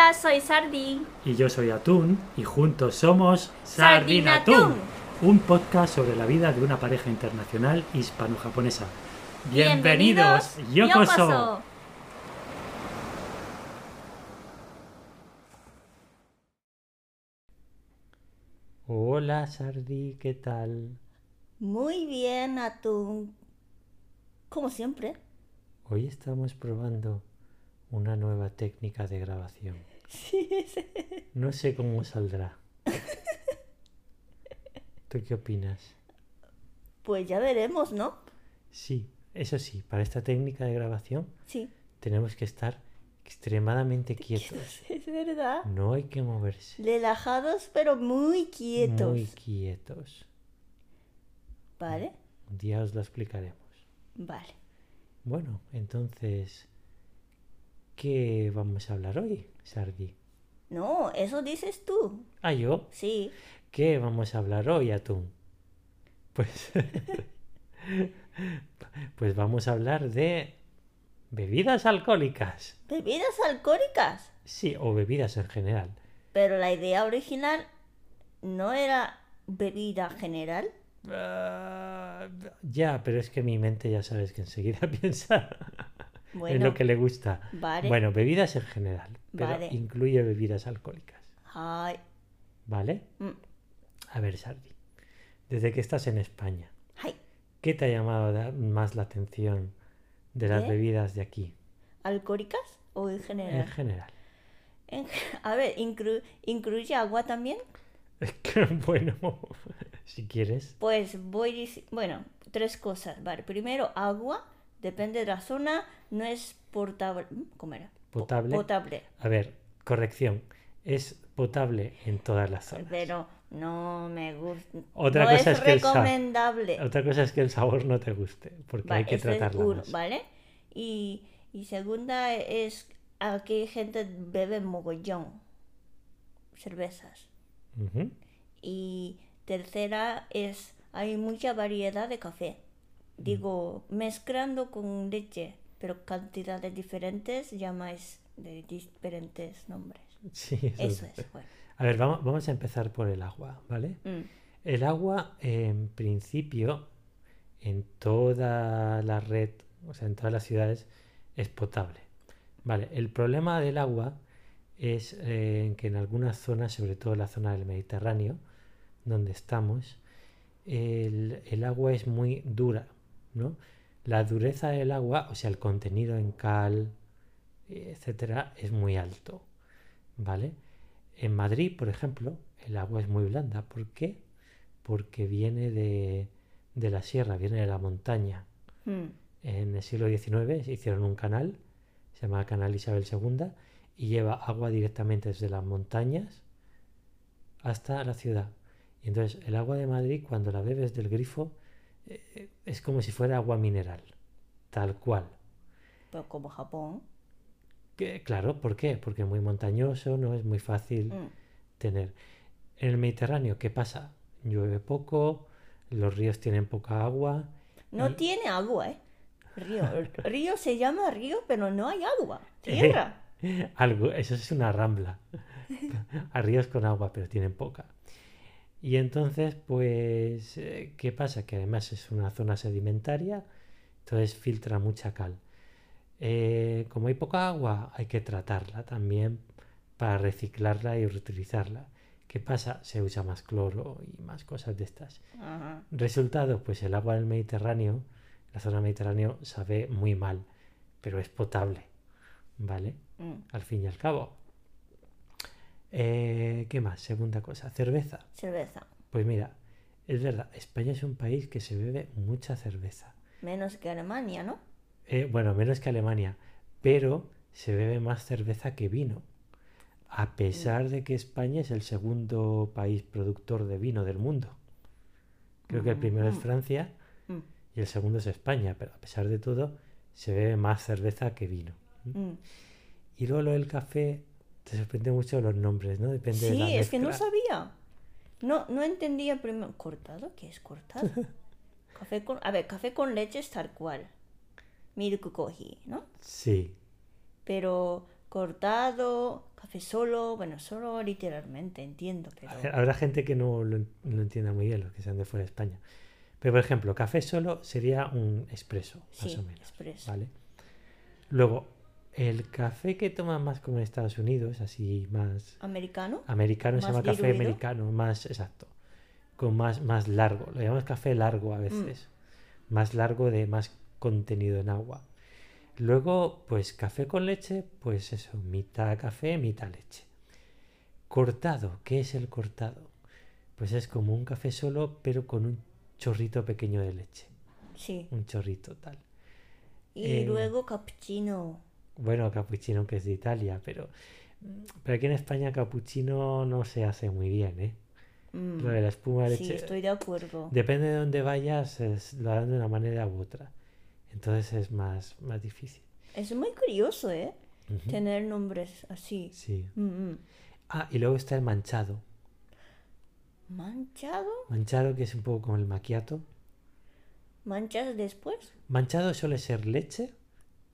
Hola, soy Sardi. Y yo soy Atún y juntos somos Sardinatún, un podcast sobre la vida de una pareja internacional hispano-japonesa. Bienvenidos. Yokoso. Hola Sardi, ¿qué tal? Muy bien, Atún. Como siempre. Hoy estamos probando una nueva técnica de grabación. Sí. No sé cómo saldrá. ¿Tú qué opinas? Pues ya veremos, ¿no? Sí, eso sí, para esta técnica de grabación Sí. tenemos que estar extremadamente quietos. Es verdad. No hay que moverse. Relajados, pero muy quietos. Muy quietos. ¿Vale? Un día os lo explicaremos. Vale. Bueno, entonces, ¿qué vamos a hablar hoy, Sardi? No, eso dices tú. Ah, yo. Sí. ¿Qué vamos a hablar hoy, Atún? Pues, pues vamos a hablar de bebidas alcohólicas. Bebidas alcohólicas. Sí, o bebidas en general. Pero la idea original no era bebida general. Ah, ya, pero es que mi mente ya sabes que enseguida piensa en lo que le gusta. vale. Bueno, bebidas en general, pero Vale. incluye bebidas alcohólicas. Ay. ¿Vale? Mm. A ver, Sardi, desde que estás en España, Ay. ¿qué te ha llamado más la atención de las bebidas de aquí? ¿Alcohólicas o en En general? general. En- a ver, inclu- ¿incluye agua también? Bueno, si quieres. Pues voy bueno, tres cosas, vale. Primero, agua, depende de la zona, no es portable. ¿Cómo era? Po- Potable. Potable. A ver, corrección. Es potable en todas las zonas. Pero no me gusta. Otra no cosa es, es que el recomendable. Otra cosa es que el sabor no te guste, porque Vale, hay que uno, más. ¿vale? Y, y segunda es aquí gente bebe mogollón cervezas. Y tercera es, hay mucha variedad de café. Digo, mezclando con leche, pero cantidades diferentes llamáis de diferentes nombres. Sí, eso, Eso es. es, bueno. A ver, vamos, vamos a empezar por el agua, ¿vale? Mm, El agua, en principio, en toda la red, o sea, en todas las ciudades, es potable. Vale, el problema del agua es eh, que en algunas zonas, sobre todo la zona del Mediterráneo, donde estamos, el, el agua es muy dura, ¿no? La dureza del agua, o sea, el contenido en cal, etcétera, es muy alto, ¿vale? En Madrid, por ejemplo, el agua es muy blanda. ¿Por qué? Porque viene de, de la sierra, viene de la montaña. mm, En el siglo XIX se hicieron un canal, se llama Canal Isabel II, y lleva agua directamente desde las montañas hasta la ciudad. Y entonces el agua de Madrid, cuando la bebes del grifo, es como si fuera agua mineral, tal cual. Pero como Japón. Que, claro, ¿por qué? Porque es muy montañoso, no es muy fácil mm, tener. En el Mediterráneo, ¿qué pasa? Llueve poco, los ríos tienen poca agua. No y- tiene agua, ¿eh? Río. Río se llama río, pero no hay agua. Tierra. Algo, eso es una rambla. A ríos con agua, pero tienen poca. Y entonces, pues, eh, ¿qué pasa? Que además es una zona sedimentaria, entonces filtra mucha cal. Eh, como hay poca agua, hay que tratarla también para reciclarla y reutilizarla. ¿Qué pasa? Se usa más cloro y más cosas de estas. Ajá. Resultado, pues el agua del Mediterráneo, la zona mediterránea, sabe muy mal, pero es potable, ¿vale? mm. Al fin y al cabo. Eh, ¿Qué más? Segunda cosa, cerveza. Cerveza. Pues mira, es verdad, España es un país que se bebe mucha cerveza. Menos que Alemania, ¿no? Eh, bueno, menos que Alemania, pero se bebe más cerveza que vino. A pesar de que España es el segundo país productor de vino del mundo. Creo que el primero es Mm. Francia Mm, y el segundo es España, pero a pesar de todo se bebe más cerveza que vino. mm. Y luego lo del café, te sorprende mucho los nombres, ¿no? Depende de la Sí, es que no sabía. No, no entendía primero. ¿Cortado? ¿Qué es cortado? café con, a ver, café con leche es tal cual. Milk coffee, ¿no? Sí, Pero cortado, café solo, bueno, solo literalmente, entiendo, pero... Habrá gente que no lo, no entienda muy bien, los que sean de fuera de España. Pero, por ejemplo, café solo sería un expreso, más Sí, o menos. expreso. ¿Vale? Luego, el café que toman más como en Estados Unidos, así más ¿Americano? americano, se llama café americano, más exacto, con más, más largo. Lo llamamos café largo a Mm. veces. Más largo de más contenido en agua. Luego, pues café con leche, pues eso, mitad café, mitad leche. Cortado, ¿qué es el cortado? Pues es como un café solo, pero con un chorrito pequeño de leche. Sí. Un chorrito tal. Y Eh, luego cappuccino. Bueno, cappuccino que es de Italia, pero, pero aquí en España cappuccino no se hace muy bien, ¿eh? Mm, Lo de la espuma de Sí, leche. estoy de acuerdo. Depende de dónde vayas, es- lo harán de una manera u otra. Entonces es más, más difícil. Es muy curioso, ¿eh? Tener nombres así. Sí. Mm, mm. Ah, y luego está el manchado. ¿Manchado? Manchado que es un poco como el macchiato. ¿Manchas después? Manchado suele ser leche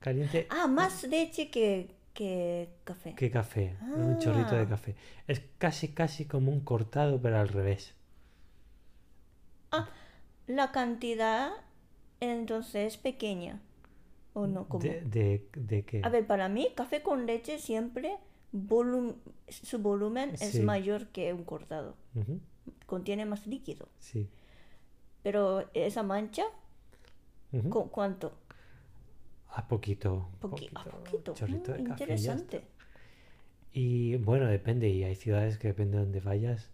caliente Ah, más leche que, que café. que café, un chorrito de Ah. café. Es casi, casi como un cortado, pero al revés. La cantidad entonces es pequeña. ¿O no? ¿Cómo? De, de, de que... A ver, para mí, café con leche siempre volum- su volumen es mayor que un cortado. Contiene más líquido. sí. Pero esa mancha, ujú. ¿cu- ¿cuánto? A poquito. Poqui- a poquito, poquito. Mm, café interesante. Y bueno, depende, y hay ciudades que depende de donde vayas,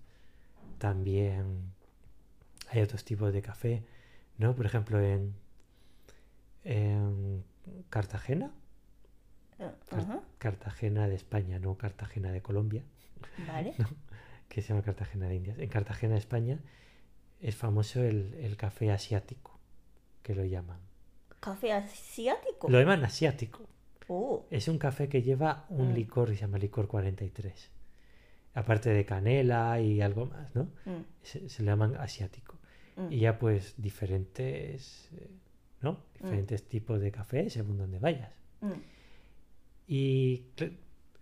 también hay otros tipos de café, ¿no? Por ejemplo, en, en Cartagena, Ah, Car- Cartagena de España, no Cartagena de Colombia, Vale. que se llama Cartagena de Indias. En Cartagena de España es famoso el, el café asiático, que lo llaman. ¿Café asiático? Lo llaman asiático. Oh, Es un café que lleva un Mm. licor y se llama licor 43. Aparte de canela y algo más, ¿no? mm, Se, se le llaman asiático. mm. Y ya pues diferentes, eh, ¿no? Diferentes tipos de café según donde vayas. Y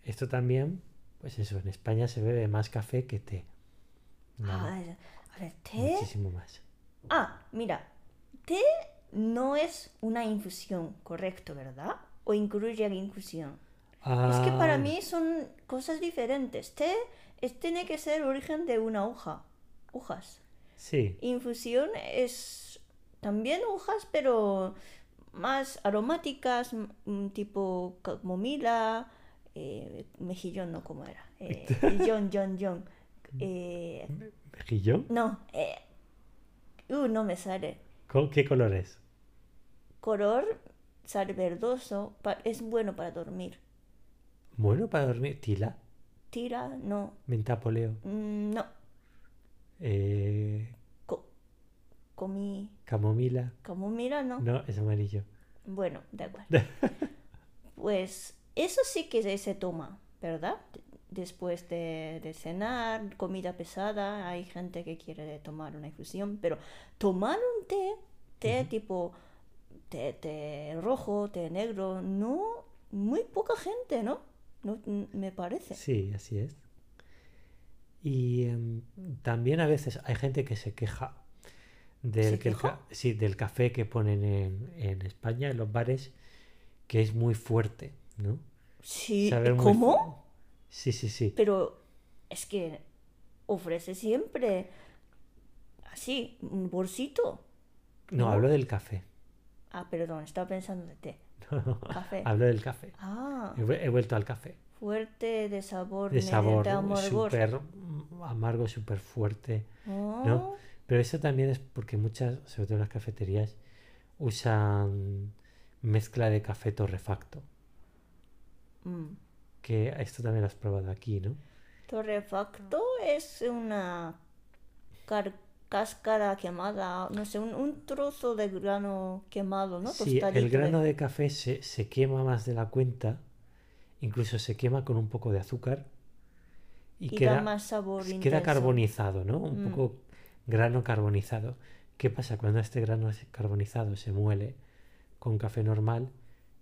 esto también, pues eso, en España se bebe más café que té. No, Ah, a ver, té. muchísimo más. Ah, mira, té no es una infusión, correcto, ¿verdad? O incluye la infusión. Es que para Ah, mí son cosas diferentes. Té es, tiene que ser origen de una hoja, hojas. Sí, Infusión es también hojas, pero más aromáticas, tipo camomila, eh, mejillón, no como era. Eh, John, John, John. Eh, mejillón. no, eh, uh, no me sale. ¿Con qué color es? Color sale verdoso, es bueno para dormir. Bueno, para dormir. Tila, Tira, no, mentapoleo, mm, no, eh, co- comí, camomila. camomila, no. No, es amarillo. Bueno, da igual. Pues eso sí que se toma, ¿verdad? Después de, de cenar, comida pesada, hay gente que quiere tomar una infusión, pero tomar un té, té tipo té, té rojo, té negro, no, muy poca gente, ¿no? No, me parece. Sí, así es. Y em, también a veces hay gente que se queja del, ¿Se que queja? sí, del café que ponen en, en España, en los bares, que es muy fuerte, ¿no? Sí, ¿cómo? Sí, sí, sí. Pero es que ofrece siempre así, un bolsito. No, ¿no? hablo del café. Ah, perdón, estaba pensando de té. Café. Hablo del café. Ah, He, vu- he vuelto al café. fuerte de sabor, De sabor súper amargo, súper fuerte. Oh, ¿no? Pero eso también es porque muchas, sobre todo en las cafeterías, usan mezcla de café torrefacto. mm. Que esto también lo has probado aquí, ¿no? Torrefacto es una car- cáscara quemada, no sé, un, un trozo de grano quemado, ¿no? Sí, el grano de- de café se, se quema más de la cuenta, incluso se quema con un poco de azúcar y, Y queda, da más sabor queda intenso. carbonizado, ¿no? Un Mm. poco grano carbonizado. ¿Qué pasa? Cuando este grano carbonizado se muele con café normal,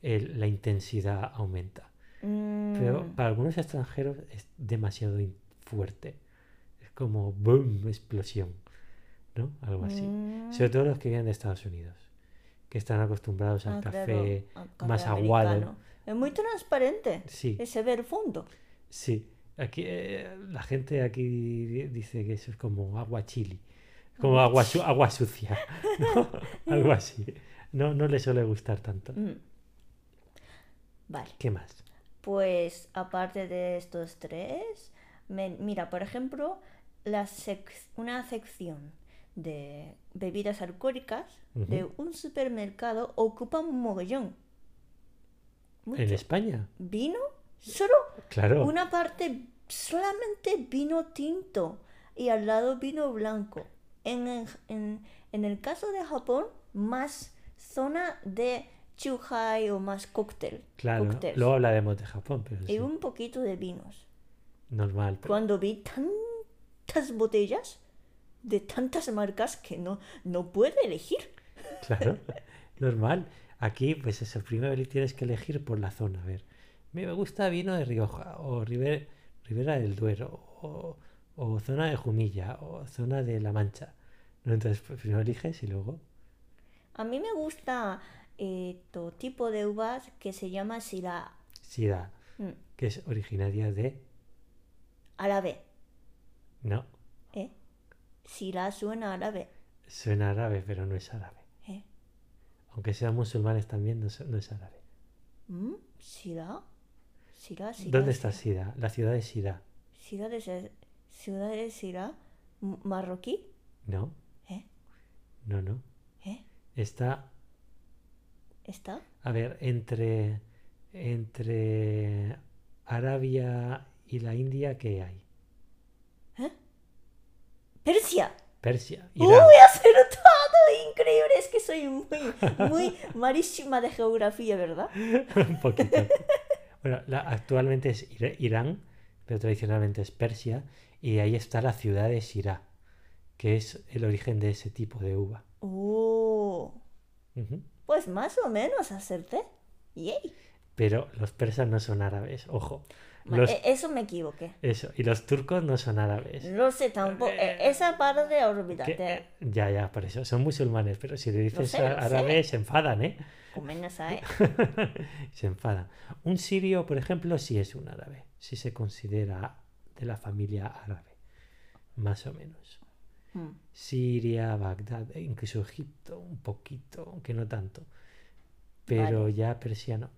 el- la intensidad aumenta. Mm, pero Mm. para algunos extranjeros es demasiado fuerte. Es como boom, explosión, ¿no? Algo así. Mm. Sobre todo los que vienen de Estados Unidos, que están acostumbrados al Ah, café más aguado. americano. Es muy transparente. Sí, Se ve el fondo. sí. Aquí eh, la gente aquí di- dice que eso es como agua chili, como agua, su- agua sucia, ¿no? algo así. No, no le suele gustar tanto. Mm. Vale. ¿Qué más? Pues aparte de estos tres, me- mira, por ejemplo, la sec- una sección de bebidas alcohólicas de un supermercado ocupa un mogollón. Mucho. ¿En España? ¿Vino? Solo Claro. una parte, solamente vino tinto y al lado vino blanco. En, en, en el caso de Japón, más zona de chuhai o más cóctel. Claro, cócteles. luego hablaremos de Japón, pero Y sí, un poquito de vinos. normal. pero- Cuando vi tantas botellas de tantas marcas que no, no puedo elegir. Claro, normal. Aquí, pues eso, primero tienes que elegir por la zona. A ver, me gusta vino de Rioja, o Ribe- Ribera del Duero, o, o zona de Jumilla, o zona de La Mancha. ¿No? Entonces, pues, primero eliges y luego. A mí me gusta eh, tipo de uvas que se llama Syrah. Sida, Mm, que es originaria de. árabe. No, ¿eh? Syrah suena árabe. suena árabe, pero no es árabe. ¿eh? Aunque sean musulmanes también, no, es- no es árabe. ¿Mm? Syrah, Syrah, ¿Dónde está. Sida? La ciudad de Sida. Syrah de, ciudad de m- marroquí. No, ¿eh? no, no. ¿eh? Está ¿Está? A ver, entre, entre Arabia y la India, ¿qué hay? ¿eh? Persia. Persia, ¡Uy, Irán. acertado! Increíble, es que soy muy, muy malísima de geografía, ¿verdad? Un poquito. Bueno, la- actualmente es Irán, pero tradicionalmente es Persia, y ahí está la ciudad de Sirá, que es el origen de ese tipo de uva. ¡Oh! Ujú. Pues más o menos acerté. ¡Yay! Pero los persas no son árabes, ojo. Los- e- Eso me equivoqué. eso, y los turcos no son árabes. No sé tampoco. e- Esa parte Que- olvídate. ya, ya, por eso. Son musulmanes, pero si le dices sé, árabe se enfadan, ¿eh? Comenazai. se enfadan. Un sirio, por ejemplo, sí es un árabe. Sí se considera de la familia árabe. Más o menos. Mm. Siria, Bagdad, e incluso Egipto, un poquito, aunque no tanto. Pero Vale. ya persiano.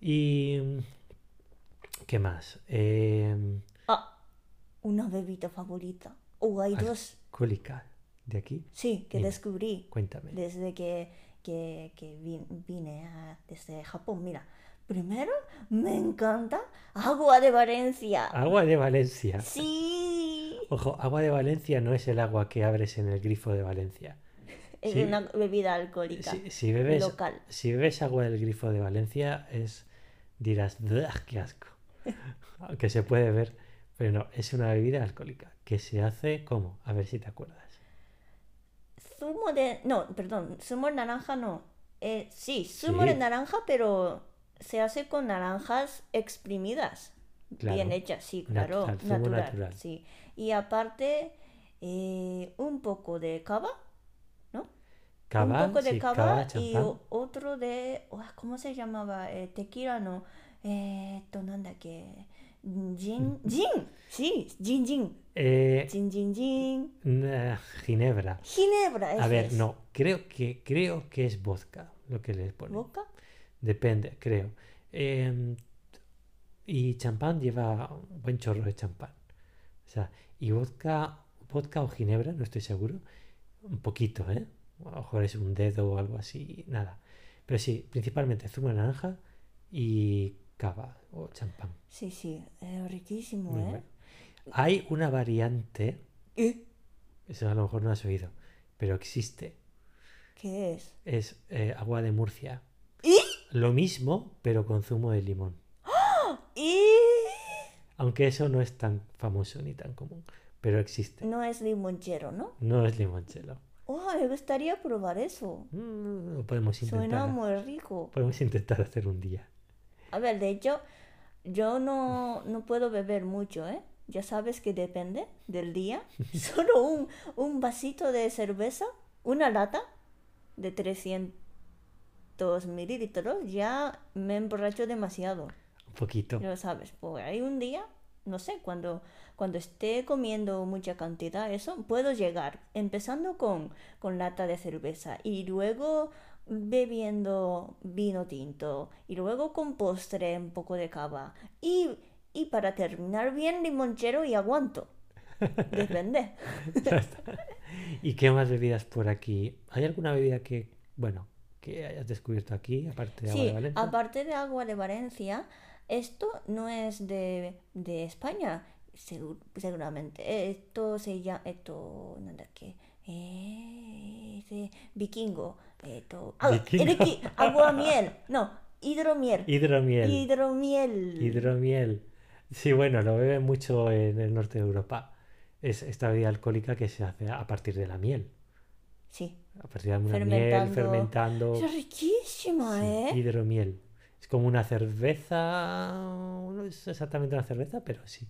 Y. ¿Qué más? Eh, Ah, una bebida favorita. Oh, hay Al- dos. Cólica, de aquí. Sí, que Dime. descubrí Cuéntame. desde que, que, que vin- vine a- desde Japón. Mira, primero me encanta agua de Valencia. Agua de Valencia. Sí, Ojo, agua de Valencia no es el agua que abres en el grifo de Valencia. es una bebida alcohólica Si, si bebes, local. si bebes agua del grifo de Valencia, es dirás, "Buah, qué asco. Aunque se puede ver, pero no, es una bebida alcohólica que se hace como, a ver si te acuerdas. Zumo de... No, perdón, zumo de naranja no. Eh, sí, zumo Sí. de naranja, pero se hace con naranjas exprimidas. Claro. Bien hechas, sí, claro. Natural, zumo natural, natural. sí. Y aparte, eh, un poco de cava, ¿no? Cava, un poco de sí, cava, cava, y otro de... oh, ¿Cómo se llamaba? Eh, tequila, no. Eh, to, nanda que... Gin, gin, sí, gin, gin. Eh, Gin, gin, gin. na- ginebra. Ginebra, A ese ver, es. no, creo que, creo que es vodka lo que le ponen. ¿Boca? Depende, creo. Em, y champán lleva un buen chorro de champán. O sea, y vodka, vodka o ginebra, no estoy seguro. Un poquito, ¿eh? A lo mejor es un dedo o algo así, nada. Pero sí, principalmente zumo de naranja y cava o champán. Sí, sí, es riquísimo, Muy ¿eh? bueno. Hay una variante, ¿Eh? eso a lo mejor no has oído, pero existe. ¿Qué es? Es eh, agua de Murcia. Lo mismo, pero con zumo de limón. ¿Y? Aunque eso no es tan famoso ni tan común, pero existe. No es limonchero, ¿no? No es limonchelo. Oh, me gustaría probar eso. Mm, podemos Suena intentar. muy rico. Podemos intentar hacer un día. A ver, de hecho, yo no, no puedo beber mucho, ¿eh? Ya sabes que depende del día. Solo un, un vasito de cerveza, una lata de 300 mililitros, ya me emborracho demasiado. Un poquito. Lo sabes, pues hay un día, no sé, cuando, cuando esté comiendo mucha cantidad, eso, puedo llegar, empezando con, con lata de cerveza y luego bebiendo vino tinto y luego con postre un poco de cava y, y para terminar bien limonchero y aguanto. Depende. ¿Y qué más bebidas por aquí? ¿Hay alguna bebida que, bueno, que hayas descubierto aquí, aparte de agua de Valencia? aparte de agua de Valencia, esto no es de, de España, segu- seguramente. Esto se llama, esto, nada que, eh, vikingo. Esto, ah, agua miel, no, hidromiel. Hidromiel. Hidromiel. Hidromiel. Sí, bueno, lo beben mucho en el norte de Europa. Es esta bebida alcohólica que se hace a partir de la miel. Sí, A partir de una miel, Fermentando. es riquísima, Sí, ¿eh? hidromiel. Es como una cerveza. No es exactamente una cerveza, pero sí.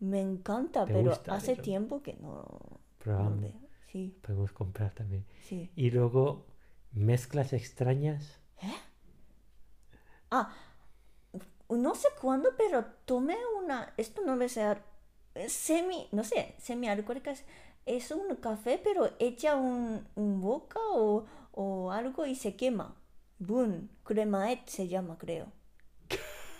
Me encanta, ¿Te pero gusta hace tiempo que no, no Probamos. veo. Sí, Podemos comprar también. sí. Y luego mezclas extrañas. Ah, no sé cuándo, pero tomé una, esto no debe ser semi, no sé, semi alcohólica, es, un café, pero echa un, un boca o, o algo y se quema. Boom, cremaet se llama, creo.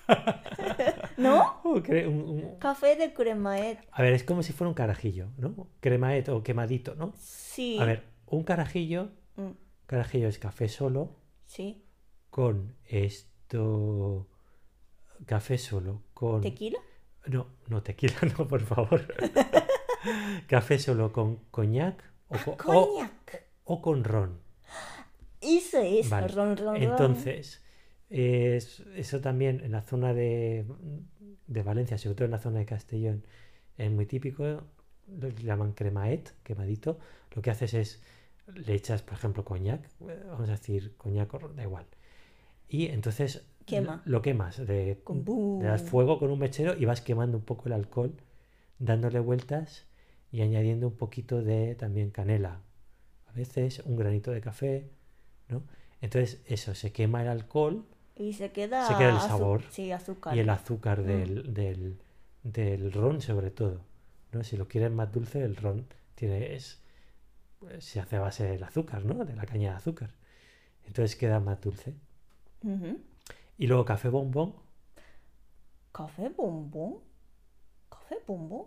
¿No? Oh, cre- un- un- Café de cremaet, A ver, es como si fuera un carajillo, ¿no? Cremaet o quemadito, ¿no? sí. A ver, un carajillo. Mm, Carajillo es café solo sí. con esto. Café solo con. ¿Tequila? No, no, tequila, no, por favor. café solo con coñac o, Coñac. o con ron. Eso es, Vale. ron, ron, ron. Entonces, es- eso también en la zona de, de Valencia, sobre todo en la zona de Castellón, es muy típico. Lo llaman cremaet, quemadito. Lo que haces es, le echas, por ejemplo, coñac, eh, vamos a decir coñac o ron, da igual. Y entonces Quema. lo quemas, de, Con le das fuego con un mechero y vas quemando un poco el alcohol, dándole vueltas y añadiendo un poquito de también canela. A veces un granito de café, ¿no? Entonces eso, se quema el alcohol Y se queda, Se queda el sabor Sí, azúcar. y el azúcar Mm. del, del, del ron sobre todo, ¿no? Si lo quieren más dulce, el ron tiene, es, se hace a base del azúcar, ¿no? De la caña de azúcar. Entonces queda más dulce. Y luego café bombón, Café bombón. Café bombón.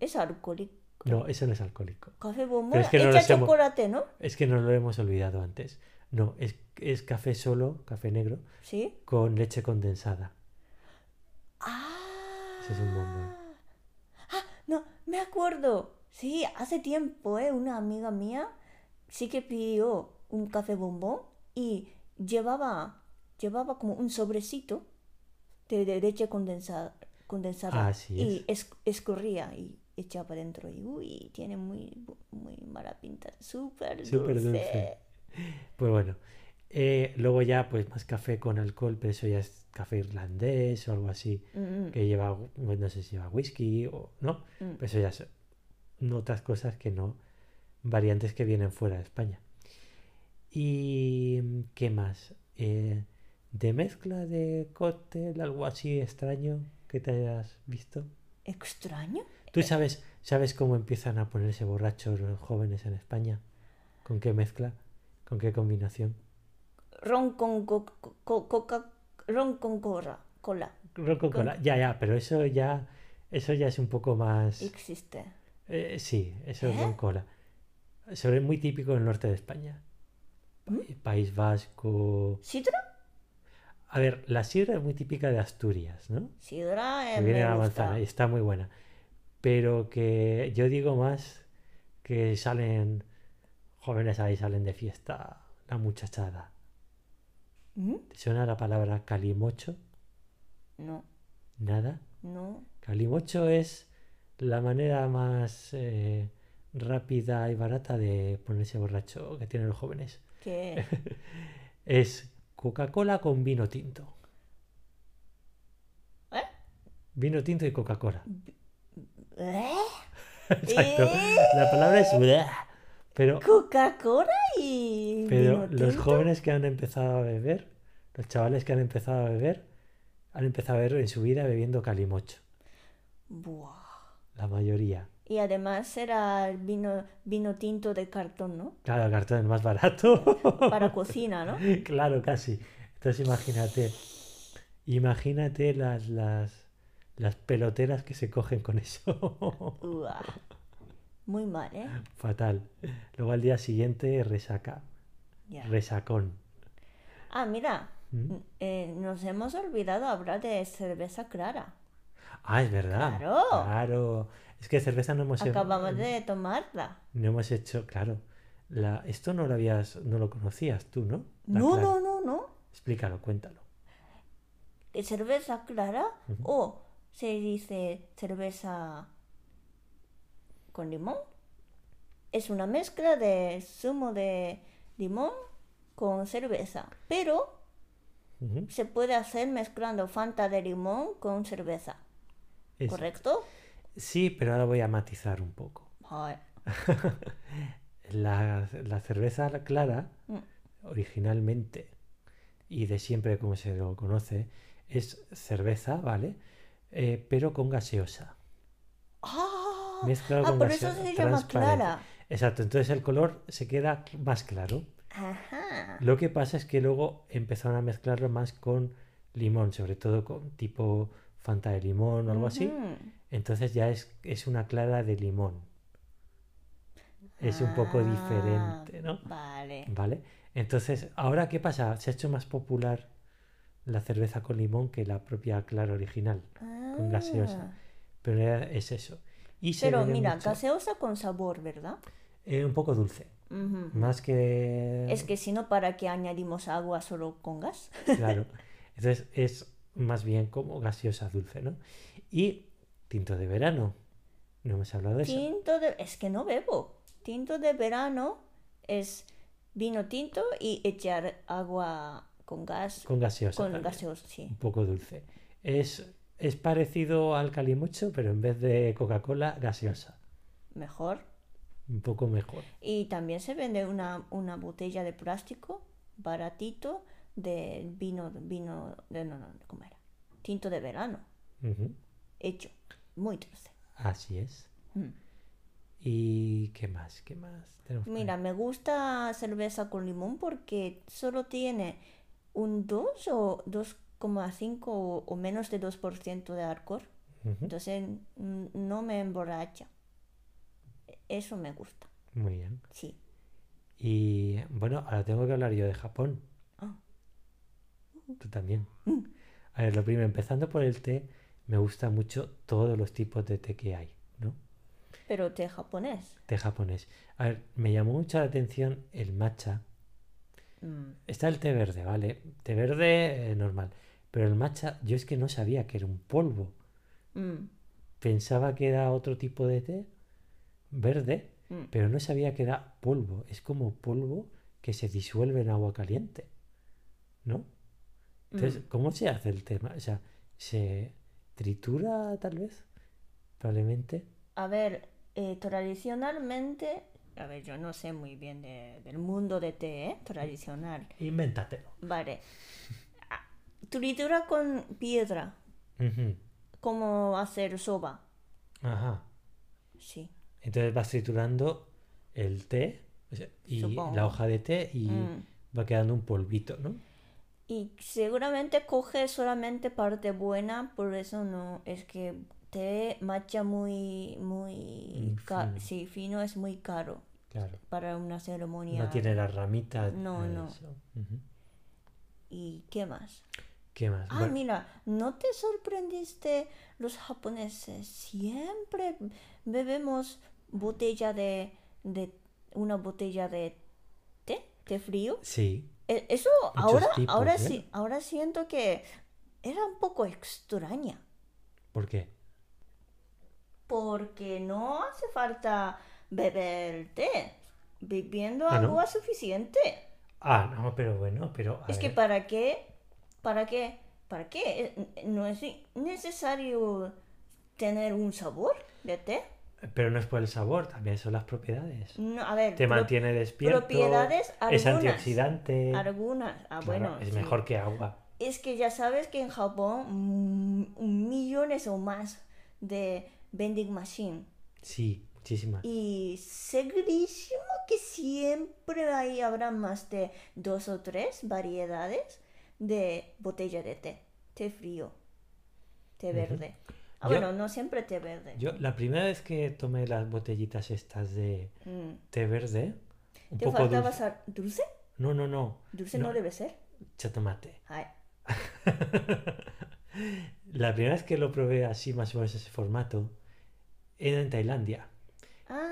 Es alcohólico. No, eso no es alcohólico. Café bombón. es que no Echa hemos- chocolate, ¿no? Es que nos lo hemos olvidado antes. No, es, es café solo, café negro, Sí. con leche condensada. Ah. Ese es un bombón. Ah, no, me acuerdo. Sí, hace tiempo, ¿eh? Una amiga mía sí que pidió un café bombón y llevaba, llevaba como un sobrecito de, de leche condensada, condensada Así y es- escurría y echaba dentro y uy, tiene muy, muy mala pinta, súper Súper dulce. dulce. Pues bueno, eh, luego ya pues más café con alcohol, pero eso ya es café irlandés o algo así, Mm, que lleva, pues, no sé si lleva whisky o no, mm. pero eso ya son otras cosas que no, variantes que vienen fuera de España. ¿Y qué más? Eh, de mezcla de cóctel, algo así extraño que te hayas visto. ¿Extraño? ¿Tú sabes, sabes cómo empiezan a ponerse borrachos los jóvenes en España? ¿Con qué mezcla? ¿Con qué combinación? Ron con co- co- coca, ron con cola, cola. Ron con Con- cola. Ya, ya, pero eso ya, eso ya es un poco más. Existe. eh, sí, eso es ¿Eh? con cola. Sobre muy típico en el norte de España. ¿Mm? País Vasco. ¿Sidra? A ver, la sidra es muy típica de Asturias, ¿no? Sidra viene a la manzana y está muy buena. Pero que yo digo más que salen jóvenes ahí, salen de fiesta, la muchachada. ¿Mm? ¿Te suena la palabra calimocho? No, Nada. no. Calimocho es la manera más eh, rápida y barata de ponerse borracho que tienen los jóvenes. ¿Qué? Es Coca-Cola con vino tinto. ¿Eh? Vino tinto y Coca-Cola. ¿Eh? Exacto. ¿Eh? La palabra es pero, Coca-Cola y pero los jóvenes que han empezado a beber, los chavales que han empezado a beber, han empezado a beber en su vida bebiendo calimocho. Buah. La mayoría. Y además era el vino, vino tinto de cartón, ¿no? Claro, el cartón es más barato. Para cocina, ¿no? Claro, casi. Entonces imagínate, imagínate las, las, las peloteras que se cogen con eso. Uah. Muy mal, ¿eh? Fatal. Luego al día siguiente resaca, resacón. Ah, mira, ¿Mm? eh, nos hemos olvidado hablar de cerveza clara. Ah, es verdad. Claro. Claro. Es que cerveza no hemos, he- Acabamos de tomarla. no hemos hecho, claro. La, esto no lo habías, no lo conocías tú, ¿no? La No, clara. no, no, no. Explícalo, cuéntalo. Cerveza clara o se dice cerveza con limón. Es una mezcla de zumo de limón con cerveza. Pero se puede hacer mezclando Fanta de limón con cerveza. Es- ¿Correcto? Sí, pero ahora voy a matizar un poco. La, la cerveza clara, Mm. originalmente y de siempre como se lo conoce, es cerveza, ¿vale? Eh, pero con gaseosa. Ah, Mezclado ah, con por eso gaseosa, se llama clara. Exacto, entonces el color se queda más claro. Ajá. Lo que pasa es que luego empezaron a mezclarlo más con limón, sobre todo con tipo Fanta de limón o algo así. Entonces ya es, es una clara de limón. Es un poco Ah, diferente, ¿no? Vale. ¿Vale? Entonces, ¿ahora qué pasa? Se ha hecho más popular la cerveza con limón que la propia clara original, con gaseosa. Ah. pero era- es eso. Y se Pero mira, mucho, gaseosa con sabor, ¿verdad? eh, un poco dulce, más que... Es que si no, ¿para qué añadimos agua solo con gas? Claro. Entonces es más bien como gaseosa dulce, ¿no? Y tinto de verano. No hemos hablado de eso. Tinto de... Es que no bebo. Tinto de verano es vino tinto y echar agua con gas, Con gaseosa. con gaseosa, sí. Un poco dulce. Es, es parecido al calimocho, pero en vez de Coca-Cola, gaseosa. Mejor. Un poco mejor. Y también se vende una, una botella de plástico baratito de vino, vino, de, no, no, ¿cómo era? Tinto de verano, hecho, muy dulce. Así es. Mm. ¿Y qué más? ¿Qué más? tenemos? Mira, me gusta cerveza con limón porque solo tiene un 2 o 2,5 o, o menos de 2% de alcohol. Entonces no me emborracha. Eso me gusta, Muy bien. sí. Y bueno, ahora tengo que hablar yo de Japón. Ah. Tú también. Mm. A ver, lo primero, empezando por el té, me gusta mucho todos los tipos de té que hay, ¿no? Pero té japonés. Té japonés. A ver, me llamó mucho la atención el matcha. Mm, Está el té verde, ¿vale? Té verde eh, normal. Pero el matcha, yo es que no sabía que era un polvo. mm, Pensaba que era otro tipo de té verde, mm. pero no sabía que era polvo. Es como polvo que se disuelve en agua caliente, ¿no? Entonces, Mm. ¿cómo se hace el tema? O sea, ¿se tritura tal vez? Probablemente. A ver, eh, tradicionalmente, a ver, yo no sé muy bien de- del mundo de té, ¿eh? Tradicional. Invéntatelo. Vale. Tritura con piedra, como hacer soba. Ajá. Sí. Entonces vas triturando el té o sea, y Supongo. la hoja de té y Mm. va quedando un polvito, ¿no? Y seguramente coge solamente parte buena, por eso no, es que té matcha muy, muy, fino. sí, fino es muy caro Claro. para una ceremonia. No tiene las ramitas. No, no. ¿Y qué más? ¿Qué más? Ah, Bueno, mira, ¿no te sorprendiste? Los japoneses siempre bebemos botella de, de una botella de té, té frío. Sí, E- Eso Muchos ahora, tipos, ahora ¿eh? sí, ahora siento que era un poco extraña, ¿por qué? porque no hace falta beber té, bebiendo Ah, ¿no? agua suficiente. Ah, no, pero bueno, pero. a Es que para qué, para qué ¿Para qué? Eh, No es necesario tener un sabor de té. Pero no es por el sabor, también son las propiedades. No, a ver, Te mantiene despierto. propiedades Es algunas. antioxidante. algunas. Ah, Claro, bueno. es sí. mejor que agua. Es que ya sabes que en Japón mm, millones o más de vending machine. Sí, muchísimas. Y segurísimo que siempre ahí habrá más de dos o tres variedades de botella de té. Té frío, té verde. Ah, Yo- bueno, no siempre té verde. Yo, la primera vez que tomé las botellitas estas de Mm. té verde, un ¿Te poco faltaba dulce. dulce? No, no, no. Dulce No. no, debe ser. Chatomate. Ay. La primera vez que lo probé así, más o menos ese formato, era en Tailandia.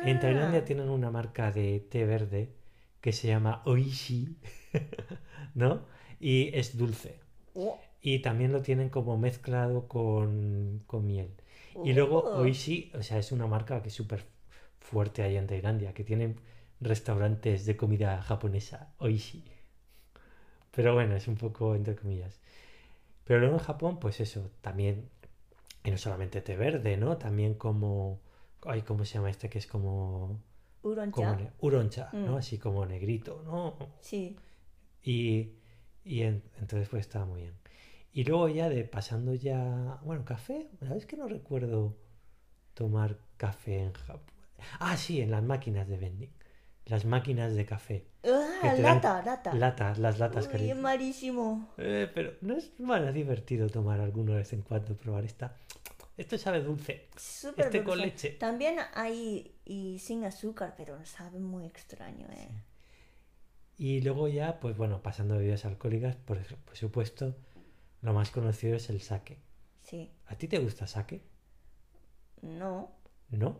En Tailandia Ah, tienen una marca de té verde que se llama Oishi, ¿no? Y es dulce. oh, Y también lo tienen como mezclado con, con miel. Y luego oh. Oishi, o sea, es una marca que es súper fuerte allá en Tailandia, que tienen restaurantes de comida japonesa, Oishi. Pero bueno, es un poco entre comillas. Pero luego en Japón, pues eso, también, y no solamente té verde, ¿no? También como, ay, ¿cómo se llama este? Que es como, Uroncha. como uroncha, ¿no? Mm. Así como negrito, ¿no? Sí. Y, y en- entonces pues estaba muy bien. Y luego ya de pasando ya, bueno, café, ¿sabes que no recuerdo tomar café en Japón? Ah, sí, en las máquinas de vending. Las máquinas de café. Ah, Que te dan lata, lata. Latas, las latas Uy, calientes. malísimo. Eh, pero no es bueno, divertido tomar alguna vez en cuando probar esta. Esto sabe dulce. Súper Este con dulce. leche. También hay y sin azúcar, pero sabe muy extraño, ¿eh? Y luego ya, pues bueno, pasando a bebidas alcohólicas, por, por supuesto, lo más conocido es el sake. Sí. ¿A ti te gusta sake? No. ¿No?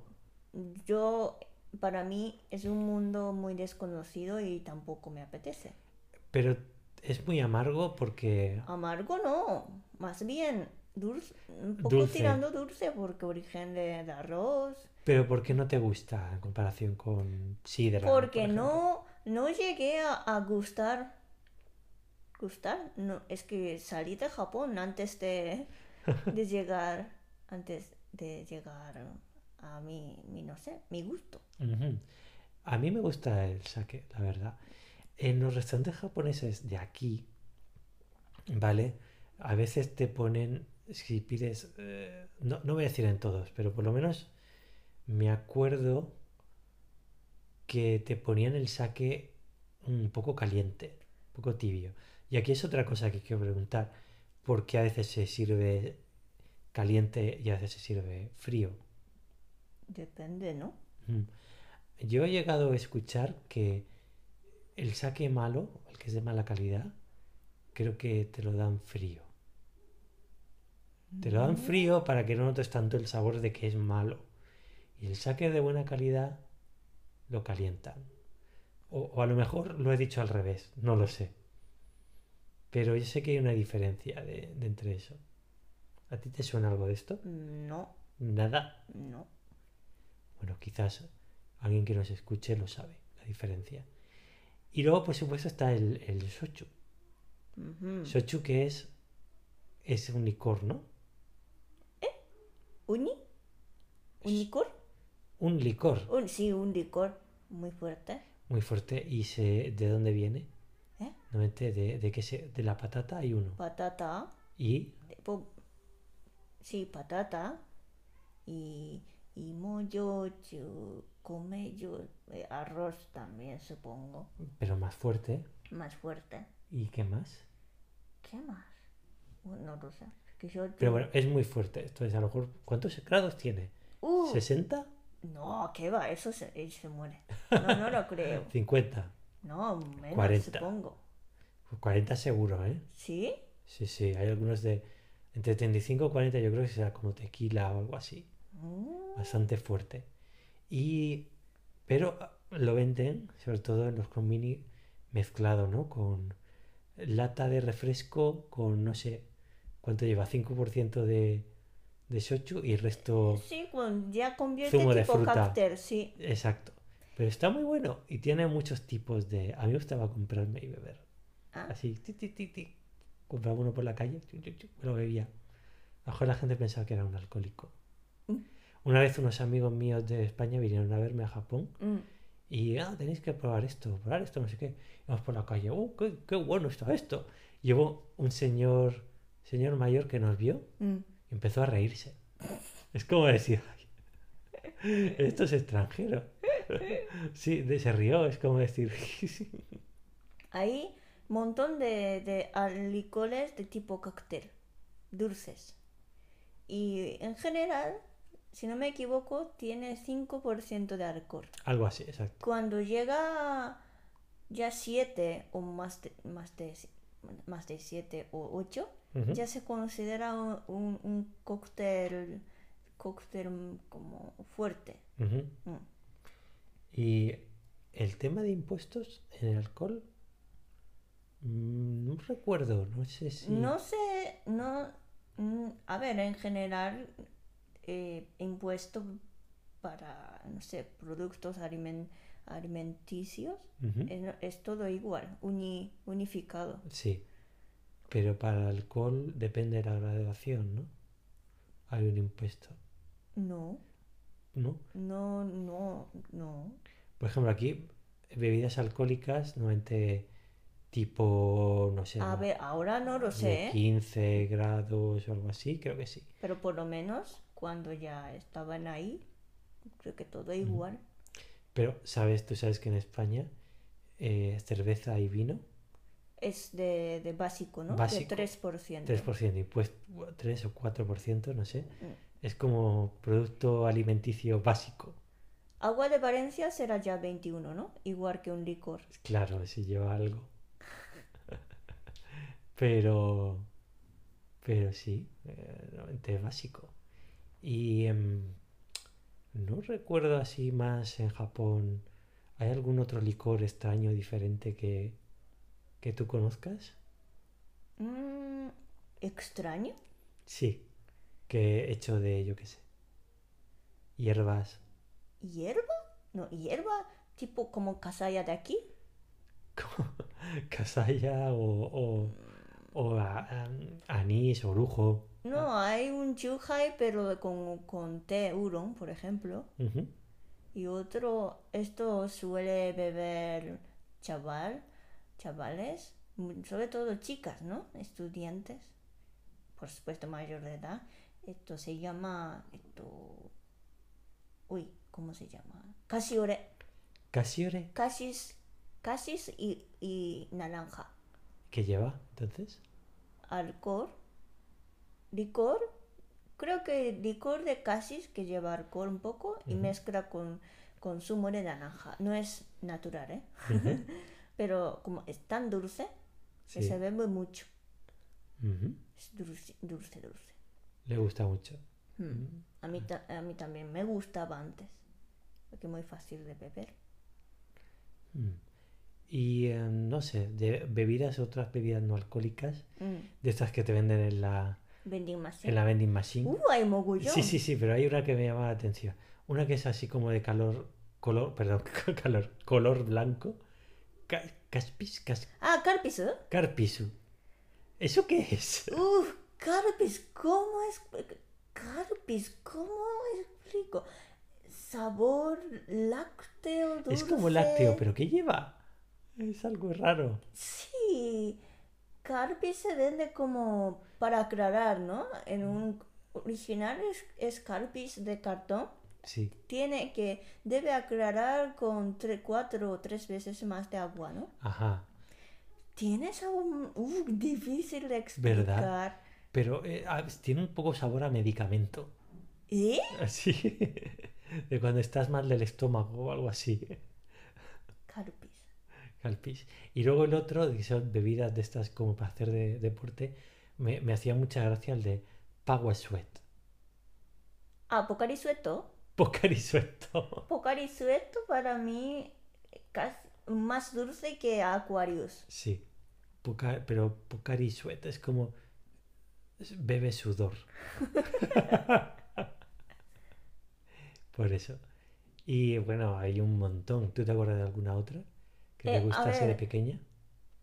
Yo, para mí, es un mundo muy desconocido y tampoco me apetece. Pero es muy amargo porque Amargo no, más bien dulce, un poco Dulce. tirando dulce porque origen de, de arroz. pero ¿por qué no te gusta en comparación con sidra? por Porque no, no llegué a, a gustar. Gustar, no, es que salí de Japón antes de, de llegar, antes de llegar a mi, mi, no sé, mi gusto. A mí me gusta el sake, la verdad. En los restaurantes japoneses de aquí, ¿vale? A veces te ponen, si pides, eh, no, no voy a decir en todos, pero por lo menos me acuerdo que te ponían el sake un poco caliente, un poco tibio. Y aquí es otra cosa que quiero preguntar, ¿por qué a veces se sirve caliente y a veces se sirve frío? Depende, ¿no? Mm. Yo he llegado a escuchar que el saque malo, el que es de mala calidad, creo que te lo dan frío. Te lo dan frío para que no notes tanto el sabor de que es malo. Y el saque de buena calidad lo calientan. O, o a lo mejor lo he dicho al revés, no lo sé. Pero yo sé que hay una diferencia de, de entre eso. ¿A ti te suena algo de esto? No, Nada. no. Bueno, quizás alguien que nos escuche lo sabe, la diferencia. Y luego, por supuesto, está el, el sochu. Ujú. Sochu que es, es un licor, ¿no? ¿Uni? ¿Un licor? Un licor Un- sí, un licor muy fuerte. muy fuerte. ¿Y se, de dónde viene? ¿Eh? Normalmente de, de, qué se, de la patata hay uno. Patata. Y po- sí, patata. Y, y moyochu, comeyo, eh, arroz también, supongo. pero más fuerte. Más fuerte. ¿Y qué más? ¿Qué más? No lo sé. Que yo, Pero bueno, es muy fuerte. Entonces, a lo mejor, ¿cuántos grados tiene? Uh, ¿60? No, ¿qué va? Eso se, él se muere. No, no lo creo. ¿50? No, menos, 40. supongo. 40 seguro, ¿eh? ¿Sí? Sí, sí, hay algunos de entre 35 y 40, yo creo que será como tequila o algo así. Mm, Bastante fuerte. Y. Pero ah, lo venden, sobre todo en los convini, mezclado, ¿no? Con lata de refresco, con no sé cuánto lleva, 5% de, de shochu y el resto. Sí, con- ya convierte Zumo de tipo fruta. cóctel, sí. Exacto. Pero está muy bueno y tiene muchos tipos de. A mí me gustaba comprarme y beber. Ah, Así, ti, ti, ti, ti. compraba uno por la calle, chuc, chuc, me lo bebía. A lo mejor la gente pensaba que era un alcohólico. Mm. Una vez unos amigos míos de España vinieron a verme a Japón Mm. y, ah, tenéis que probar esto, probar esto, no sé qué. Vamos por la calle, oh, qué, qué bueno está esto. Llevó un señor, señor mayor que nos vio Mm. Empezó a reírse. Es como decir, "Ay, esto es extranjero. Sí, de- se rió, es como decir, Hay un montón de, de licores de tipo cóctel, dulces. Y en general, si no me equivoco, tiene 5% de alcohol. algo así, exacto. Cuando llega ya 7 o más de, más de, más de 7 o 8, Ujú. ya se considera un, un- un cóctel, cóctel como fuerte. Ujú. Mm. Y el tema de impuestos en el alcohol, mm, no recuerdo, no sé si... No sé, no. mm, A ver, en general, eh, impuesto para, no sé, productos alimen- alimenticios es, todo igual, uni- unificado. Sí, pero para el alcohol depende de la graduación, ¿no? Hay un impuesto, No, ¿no? no, no, no. Por ejemplo, aquí, bebidas alcohólicas, normalmente tipo, no sé, A ¿no? ver, ahora no lo sé, ¿eh? 15 grados o algo así, creo que sí. pero por lo menos cuando ya estaban ahí, creo que todo igual. Pero, ¿sabes? Tú sabes que en España eh, cerveza y vino, Es de, de básico, ¿no? Básico. De 3%. 3% de impuesto, 3 o 4%, no sé. Mm. Es como producto alimenticio básico. Agua de Valencia será ya 21, ¿no? Igual que un licor. Claro, si lleva algo. Pero, pero sí, eh, normalmente es básico. Y em, no recuerdo así más en Japón. ¿Hay algún otro licor extraño, diferente que, que tú conozcas? Mm, extraño. Sí, que hecho de, yo qué sé, hierbas. ¿Hierba? No, hierba tipo como casaya de aquí. Casaya o, o, o a- am, anís, orujo. No, hay un chuhai pero con, con té urong, por ejemplo. Y otro, esto suele beber chaval, chavales, sobre todo chicas, ¿no? Estudiantes, por supuesto mayor de edad. Esto se llama, esto, uy, ¿cómo se llama? Casiore, Casiore, casis, casis y, y naranja. ¿qué lleva entonces? Alcohol, licor, creo que licor de casis que lleva alcohol un poco y Ujú. mezcla con, con zumo de naranja. No es natural, ¿eh? Ujú. Pero como es tan dulce, que Sí. se bebe mucho. Ujú. Es dulce, dulce, dulce. Le gusta mucho. Mm. A, mí, a mí también me gustaba antes, porque es muy fácil de beber. Mm. Y eh, no sé, de bebidas, otras bebidas no alcohólicas, Mm. de estas que te venden en la, Vending machine. en la vending machine. Uh, hay mogollón. Sí, sí, sí, pero hay una que me llama la atención. Una que es así como de calor, color, perdón, calor, color blanco. Ca- Caspis, cas- Ah, carpis, ¿eh? carpisu. ¿Eso qué es? Uf, carpis, ¿cómo es? Carpis, ¿cómo explico? Sabor lácteo, dulce. Es como lácteo, pero ¿qué lleva? Es algo raro. Sí, carpis se vende como para aclarar, ¿no? En un original es, es carpis de cartón. Sí, Tiene que, debe aclarar con tre- cuatro o tres veces más de agua, ¿no? ajá. Tiene sabor uh, difícil de explicar. ¿Verdad? Pero eh, tiene un poco sabor a medicamento. ¿Eh? Así. De cuando estás mal del estómago o algo así. Carpis. Calpis. Y luego el otro, que son bebidas de estas como para hacer de, deporte, me, me hacía mucha gracia el de Power Sweat. Ah, Pocari Sueto. Pocari Sueto. Pocari Sueto para mí casi más dulce que Aquarius. Sí. Poca- pero Pocari Sweat es como bebe sudor. Por eso. Y bueno, hay un montón. ¿Tú te acuerdas de alguna otra que te Eh, gustase de pequeña?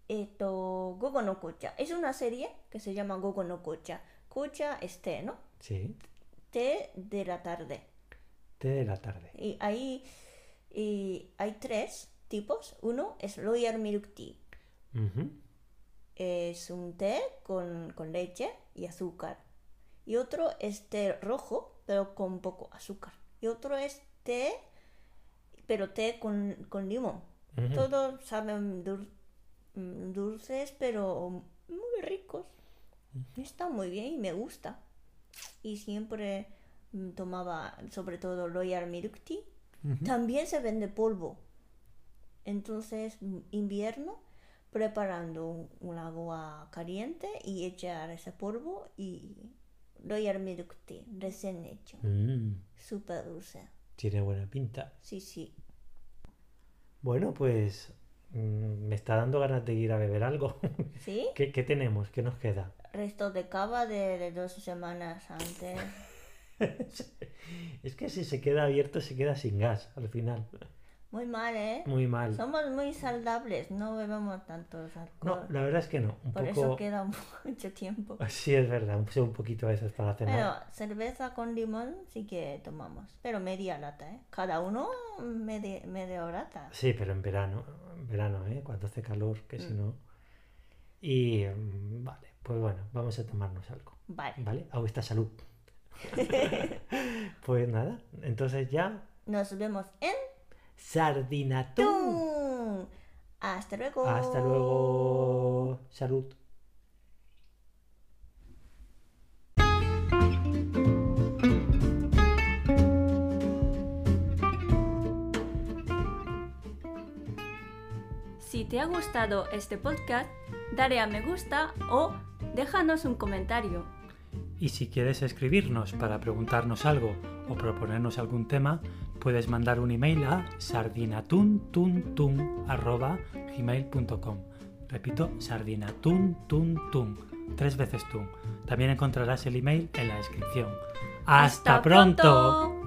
esto, Gogo no Kocha. Es una serie que se llama Gogo no Kocha. Kocha es té, ¿no? Sí, Té de la tarde. té de la tarde. Y ahí y hay tres tipos. Uno es Royal Milk Tea. Es un té con, con leche y azúcar. Y otro es té rojo, pero con poco azúcar. Y otro es té, pero té con, con limón. Todos saben dul- mm, dulces, pero muy ricos. Está muy bien y me gusta. Y siempre mm, tomaba, sobre todo, Royal Milk Tea. También se vende polvo. Entonces, mm, invierno, preparando un, un agua caliente y echar ese polvo y Royal Milk Tea, recién hecho. Mm, Súper dulce. tiene buena pinta. Sí, sí. Bueno, pues mm, me está dando ganas de ir a beber algo. ¿Sí? ¿Qué, qué tenemos? ¿Qué nos queda? Resto de cava de, de dos semanas antes. Es que si se queda abierto se queda sin gas al final. Muy mal, ¿eh? Muy mal. Somos muy saludables, no bebemos tantos No, alcohol. la verdad es que no. Un Por poco... eso queda mucho tiempo. Sí, es verdad. Un, un poquito a veces para Pero cenar. cerveza con limón sí que tomamos. Pero media lata, ¿eh? Cada uno media, media lata. Sí, pero en verano. En verano, ¿eh? Cuando hace calor, que si Mm. no... Y mm, vale, pues bueno, vamos a tomarnos algo. Vale. ¿Vale? A vuestra salud. pues nada, entonces ya... Nos vemos en Sardinatún. Tun. Hasta luego. Hasta luego. Salud. Si te ha gustado este podcast, dale a me gusta o déjanos un comentario. Y si quieres escribirnos para preguntarnos algo o proponernos algún tema, puedes mandar un email a sardinatuntun@gmail.com. Repito, sardinatuntun, tres veces tun. También encontrarás el email en la descripción. ¡Hasta, pronto!